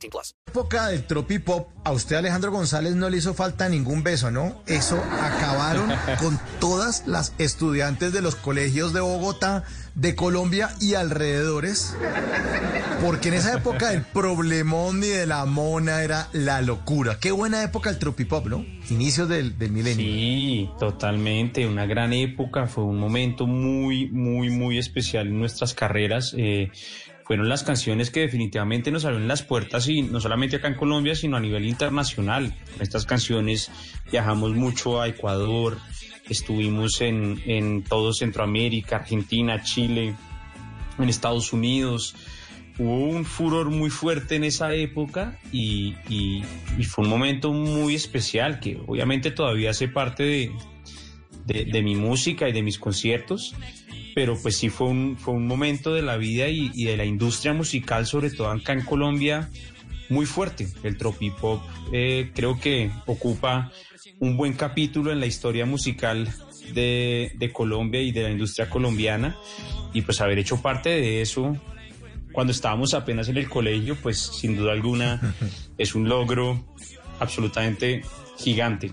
18 plus. época del tropipop, a usted Alejandro González no le hizo falta ningún beso, ¿no? Eso acabaron con todas las estudiantes de los colegios de Bogotá, de Colombia y alrededores, porque en esa época el problemón ni de la mona era la locura. Qué buena época el tropipop, ¿no? Inicios del, del milenio. Sí, totalmente, una gran época, fue un momento muy, muy, muy especial en nuestras carreras. eh, fueron las canciones que definitivamente nos abrieron las puertas y no solamente acá en Colombia, sino a nivel internacional. Con estas canciones viajamos mucho a Ecuador, estuvimos en, en todo Centroamérica, Argentina, Chile, en Estados Unidos. Hubo un furor muy fuerte en esa época y, y- fue un momento muy especial que obviamente todavía hace parte de- de mi música y de mis conciertos, pero pues sí fue un, fue un momento de la vida y, y de la industria musical, sobre todo acá en Colombia, muy fuerte. El tropipop eh, creo que ocupa un buen capítulo en la historia musical de, de Colombia y de la industria colombiana y pues haber hecho parte de eso cuando estábamos apenas en el colegio, pues sin duda alguna es un logro absolutamente gigante.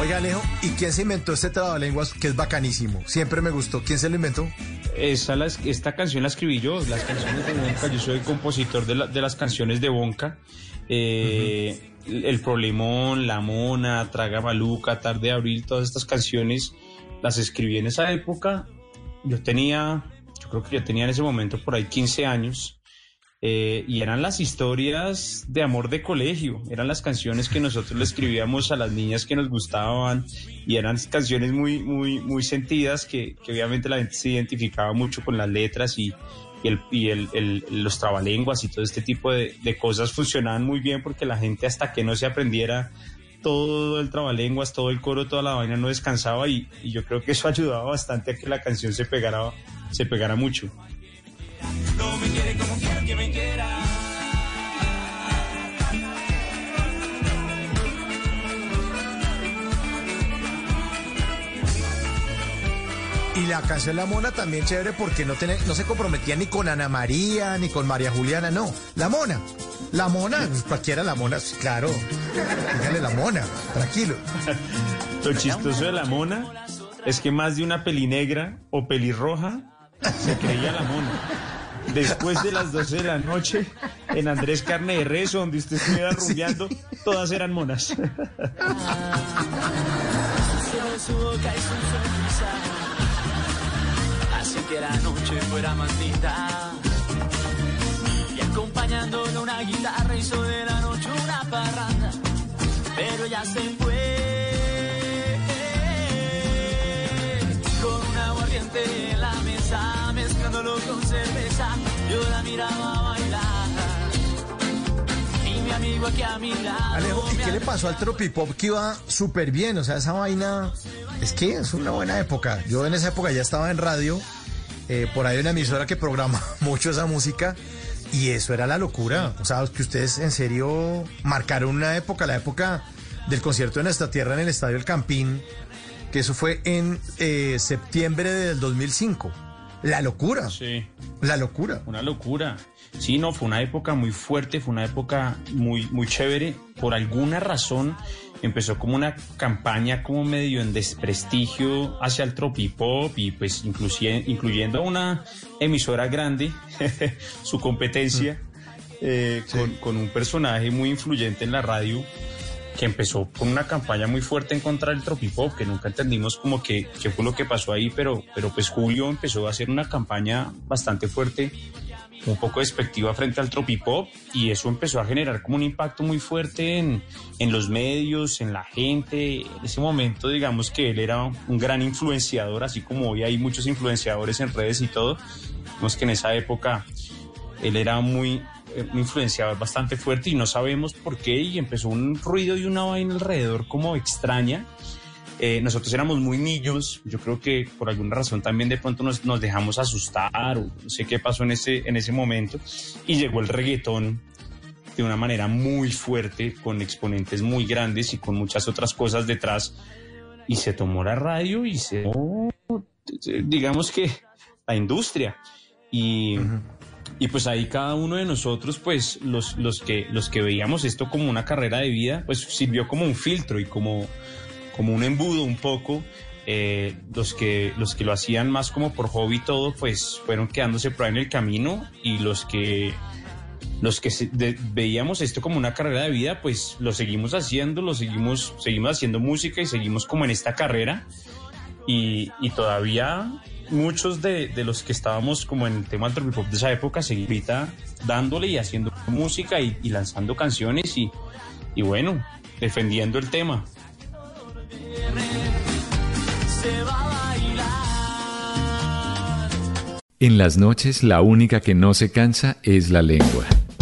Oiga, Alejo, ¿y quién se inventó este trabalenguas que es bacanísimo? Siempre me gustó. ¿Quién se lo inventó? Esta canción la escribí yo, las canciones de Bonca, yo soy compositor de, la- las canciones de Bonca. Eh, El Problemón, La Mona, Traga Maluca, Tarde de Abril, todas estas canciones las escribí en esa época. Yo tenía, yo creo que yo tenía en ese momento por ahí 15 años. Eh, y eran las historias de amor de colegio, eran las canciones que nosotros le escribíamos a las niñas que nos gustaban y eran canciones muy, muy, muy sentidas que, que obviamente la gente se identificaba mucho con las letras y, el, y el- los trabalenguas y todo este tipo de, de cosas funcionaban muy bien porque la gente hasta que no se aprendiera todo el trabalenguas, todo el coro, toda la vaina no descansaba y, y yo creo que eso ayudaba bastante a que la canción se pegara, se pegara mucho. Quiere como quiero que me quiera. Y la canción La Mona también chévere porque no, tiene, no se comprometía ni con Ana María, ni con María Juliana, no. La Mona. La Mona, cualquiera La Mona, sí, claro. Dígale La Mona, tranquilo. Lo chistoso de la mona es que más de una pelinegra o pelirroja se creía la mona. Después de las 12 de la noche, en Andrés Carne de Rezo, donde usted estuviera rumbeando, todas eran monas. Solo su boca y su sonrisa Hace que la noche fuera más linda. Y acompañándolo una guitarra hizo de la noche una parranda. Pero ya se fue. Con un aguardiente en la mesa Mezclándolo con cerveza Yo la miraba bailar Y mi amigo aquí a mi lado Alejo, ¿y me qué le pasó al tropipop que iba súper bien? O sea, esa vaina es que es una buena época. Yo en esa época ya estaba en radio, eh, por ahí hay una emisora que programa mucho esa música y eso era la locura. O sea, que ustedes en serio marcaron una época, la época del concierto de Nuestra Tierra en el Estadio El Campín, que eso fue en eh, septiembre del 2005. La locura, Sí. la locura. Una locura. Sí, no, fue una época muy fuerte, fue una época muy, muy chévere. Por alguna razón empezó como una campaña como medio en desprestigio hacia el tropipop y pues incluyendo a una emisora grande, su competencia, eh, con, con un personaje muy influyente en la radio que empezó con una campaña muy fuerte en contra del tropipop, que nunca entendimos como que qué fue lo que pasó ahí, pero, pero pues Julio empezó a hacer una campaña bastante fuerte un poco despectiva frente al tropipop y eso empezó a generar como un impacto muy fuerte en, en los medios, en la gente. En ese momento, digamos que él era un gran influenciador, así como hoy hay muchos influenciadores en redes y todo. Vemos que en esa época él era muy eh, un influenciador bastante fuerte y no sabemos por qué y empezó un ruido y una vaina alrededor como extraña. Eh, nosotros éramos muy niños, yo creo que por alguna razón también de pronto nos, nos dejamos asustar o no sé qué pasó en ese, en ese momento y llegó el reggaetón de una manera muy fuerte, con exponentes muy grandes y con muchas otras cosas detrás y se tomó la radio y se digamos que la industria y y pues ahí cada uno de nosotros, pues los, los, que, los que veíamos esto como una carrera de vida, pues sirvió como un filtro y como, como un embudo un poco. Eh, los, que, los que lo hacían más como por hobby y todo, pues fueron quedándose por ahí en el camino y los que, los que veíamos esto como una carrera de vida, pues lo seguimos haciendo, lo seguimos, seguimos haciendo música y seguimos como en esta carrera y, y todavía muchos de, de, los que estábamos como en el tema del pop de esa época seguimos dándole y haciendo música y, y lanzando canciones y, y, bueno, defendiendo el tema. En las noches la única que no se cansa es la lengua.